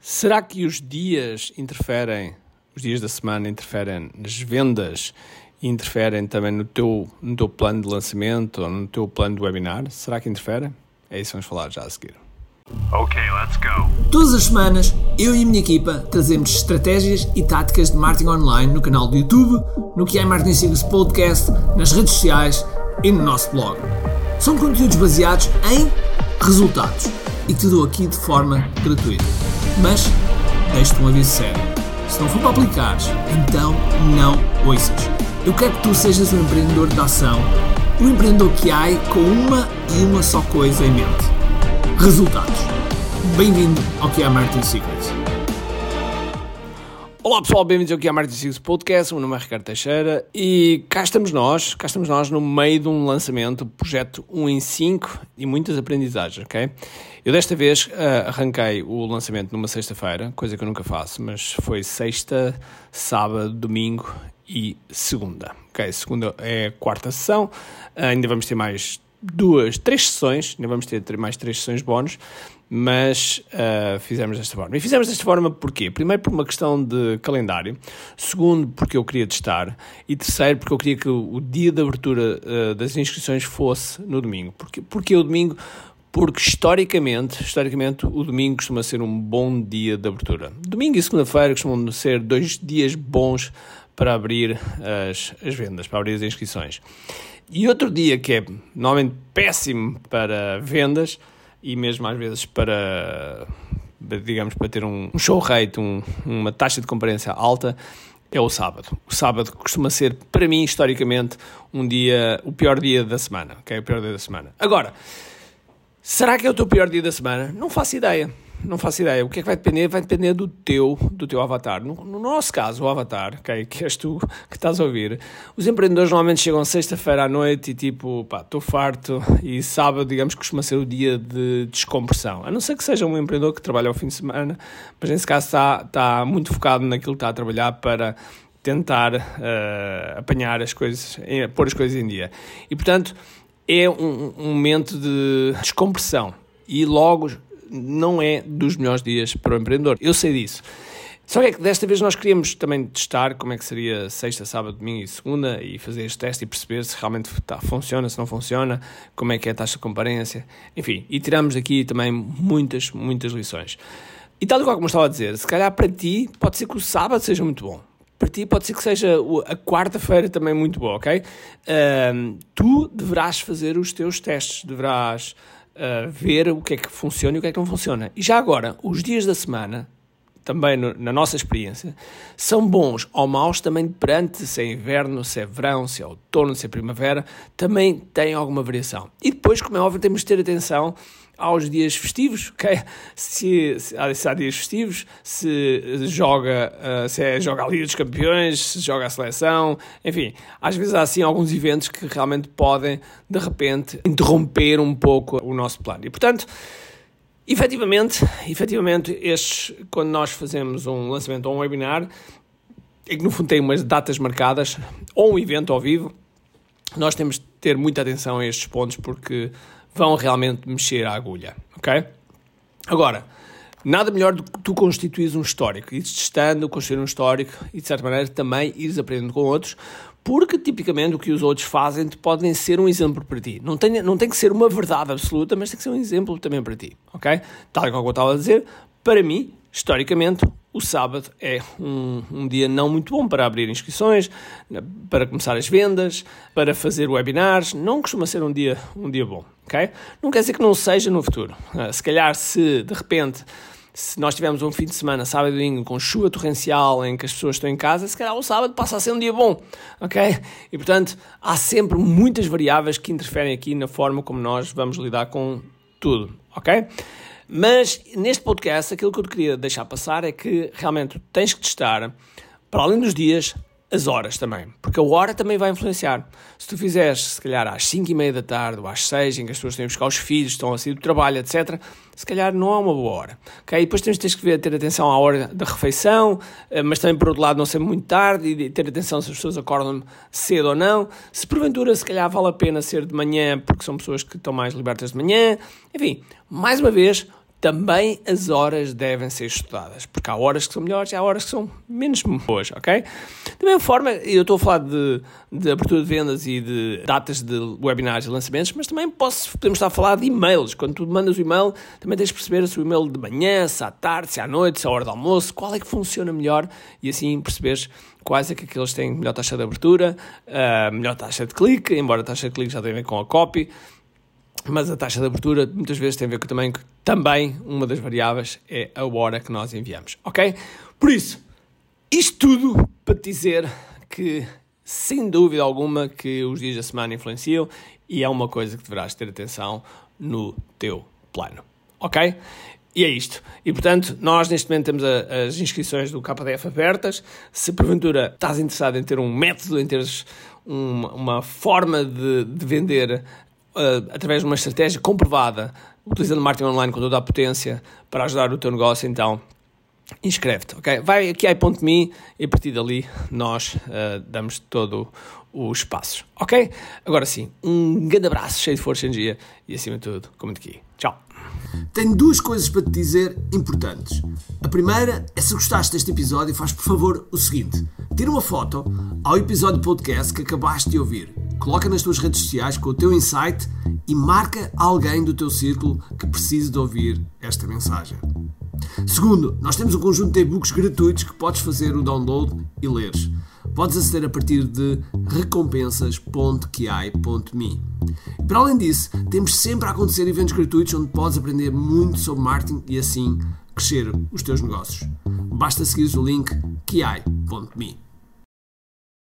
Será que os dias interferem, os dias da semana interferem nas vendas e interferem também no teu, no teu plano de lançamento ou no teu plano de webinar? Será que interferem? É isso que vamos falar já a seguir. Ok, let's go. Todas as semanas, eu e a minha equipa trazemos estratégias e táticas de marketing online no canal do YouTube, no que é Marketing Secrets Podcast, nas redes sociais e no nosso blog. São conteúdos baseados em resultados e te dou aqui de forma gratuita. Mas, deixo-te um aviso sério. Se não for para aplicares, então não ouças. Eu quero que tu sejas um empreendedor de ação, um empreendedor que há com uma e uma só coisa em mente. Resultados. Bem-vindo ao que é Marketing Secrets. Olá pessoal, bem-vindos que é Marketing Secrets Podcast, o meu nome é Ricardo Teixeira e cá estamos nós, cá estamos nós no meio de um lançamento, projeto 1 em 5 e muitas aprendizagens, ok? Eu desta vez uh, arranquei o lançamento numa sexta-feira, coisa que eu nunca faço, mas foi sexta, sábado, domingo e segunda, ok? Segunda é quarta sessão, uh, ainda vamos ter mais duas, três sessões, ainda vamos ter mais três sessões bónus, mas uh, fizemos desta forma. E fizemos desta forma porquê? Primeiro por uma questão de calendário, segundo porque eu queria testar e terceiro porque eu queria que o, dia de abertura uh, das inscrições fosse no domingo. Porque, porque o domingo? Porque historicamente, historicamente o domingo costuma ser um bom dia de abertura. Domingo e segunda-feira costumam ser dois dias bons para abrir as, as vendas, para abrir as inscrições. E outro dia que é normalmente péssimo para vendas e mesmo às vezes para, digamos, para ter um, show rate, um, uma taxa de concorrência alta, é o sábado. O sábado costuma ser, para mim, historicamente, um dia, o pior dia da semana, ok? O pior dia da semana. Agora, será que é o teu pior dia da semana? Não faço ideia não faço ideia. O que é que vai depender? Vai depender do teu, do teu avatar. No, no nosso caso, o avatar, okay, que és tu que estás a ouvir, os empreendedores normalmente chegam sexta-feira à noite e tipo, pá, estou farto e sábado, digamos, costuma ser o dia de descompressão. A não ser que seja um empreendedor que trabalha ao fim de semana, mas nesse caso está, está muito focado naquilo que está a trabalhar para tentar uh, apanhar as coisas, pôr as coisas em dia. E portanto, é um, um momento de descompressão. E logo não é dos melhores dias para o empreendedor. Eu sei disso. Só que é que desta vez nós queríamos também testar como é que seria sexta, sábado, domingo e segunda e fazer este teste e perceber se realmente tá, funciona, se não funciona, como é que é a taxa de comparência, enfim. E tiramos aqui também muitas, muitas lições. E tal qual como estava a dizer, se calhar para ti pode ser que o sábado seja muito bom. Para ti pode ser que seja a quarta-feira também muito bom, ok? Tu deverás fazer os teus testes, deverás uh, ver o que é que funciona e o que é que não funciona. E já agora, os dias da semana, também no, na nossa experiência, são bons ou maus também perante se é inverno, se é verão, se é outono, se é primavera, também tem alguma variação. E depois, como é óbvio, temos de ter atenção aos dias festivos, ok? Se, se, se há dias festivos, se joga, uh, se é, joga a Liga dos Campeões, se joga a seleção, enfim, às vezes há assim alguns eventos que realmente podem, de repente, interromper um pouco o nosso plano. E portanto, efetivamente, efetivamente estes, quando nós fazemos um lançamento ou um webinar, é que no fundo tem umas datas marcadas, ou um evento ao vivo, nós temos de ter muita atenção a estes pontos porque vão realmente mexer a agulha, ok? Agora, nada melhor do que tu constituires um histórico, ires testando, construir um histórico e, de certa maneira, também ires aprendendo com outros, porque tipicamente o que os outros fazem podem ser um exemplo para ti. Não tem, não tem que ser uma verdade absoluta, mas tem que ser um exemplo também para ti, ok? Tal como eu estava a dizer, para mim, historicamente, o sábado é um, um, dia não muito bom para abrir inscrições, para começar as vendas, para fazer webinars. Não costuma ser um dia, um dia bom, ok? Não quer dizer que não seja no futuro. Ah, se calhar, se de repente se nós tivermos um fim de semana, sábado e domingo, com chuva torrencial, em que as pessoas estão em casa, se calhar o sábado passa a ser um dia bom, ok? E portanto, há sempre muitas variáveis que interferem aqui na forma como nós vamos lidar com tudo, ok? Mas neste podcast, aquilo que eu te queria deixar passar é que realmente tens que testar, para além dos dias, as horas também, porque a hora também vai influenciar. Se tu fizeres, se calhar, às 5 e meia da tarde ou às 6, em que as pessoas têm que buscar os filhos, estão a sair do trabalho, etc., se calhar não é uma boa hora. Okay? E depois tens, tens que ver, ter atenção à hora da refeição, eh, mas também, por outro lado, não ser muito tarde e ter atenção se as pessoas acordam cedo ou não. Se porventura, se calhar, vale a pena ser de manhã, porque são pessoas que estão mais libertas de manhã. Enfim, mais uma vez, também as horas devem ser estudadas, porque há horas que são melhores e há horas que são menos boas, ok? Da mesma forma, eu estou a falar de, de abertura de vendas e de datas de webinars e lançamentos, mas também posso, podemos estar a falar de e-mails. Quando tu mandas o e-mail, também tens de perceber se o e-mail de manhã, se à tarde, se à noite, se à hora do almoço, qual é que funciona melhor e assim perceberes quais é que aqueles têm melhor taxa de abertura, uh, melhor taxa de clique, embora a taxa de clique já tenha a ver com a copy, mas a taxa de abertura muitas vezes tem a ver com também, também uma das variáveis é a hora que nós enviamos, ok? Por isso, isto tudo para te dizer que, sem dúvida alguma, que os dias da semana influenciam e é uma coisa que deverás ter atenção no teu plano, ok? E é isto. E portanto, nós neste momento temos a, as inscrições do KDF abertas. Se porventura estás interessado em ter um método, em teres uma, uma forma de, de vender uh, através de uma estratégia comprovada, utilizando marketing online com toda a potência para ajudar o teu negócio, então inscreve-te, ok? Vai aqui a i.me e a partir dali nós uh, damos todo o espaço, ok? Agora sim, um grande abraço, cheio de força e energia e acima de tudo, como aqui. Tchau! Tenho duas coisas para te dizer importantes. A primeira é se gostaste deste episódio, faz por favor o seguinte: tira uma foto ao episódio podcast que acabaste de ouvir Coloca nas tuas redes sociais com o teu insight e marca alguém do teu círculo que precise de ouvir esta mensagem. Segundo, nós temos um conjunto de e-books gratuitos que podes fazer o download e leres. Podes aceder a partir de recompensas.ki.me. Para além disso, temos sempre a acontecer eventos gratuitos onde podes aprender muito sobre marketing e assim crescer os teus negócios. Basta seguir o link ki.me.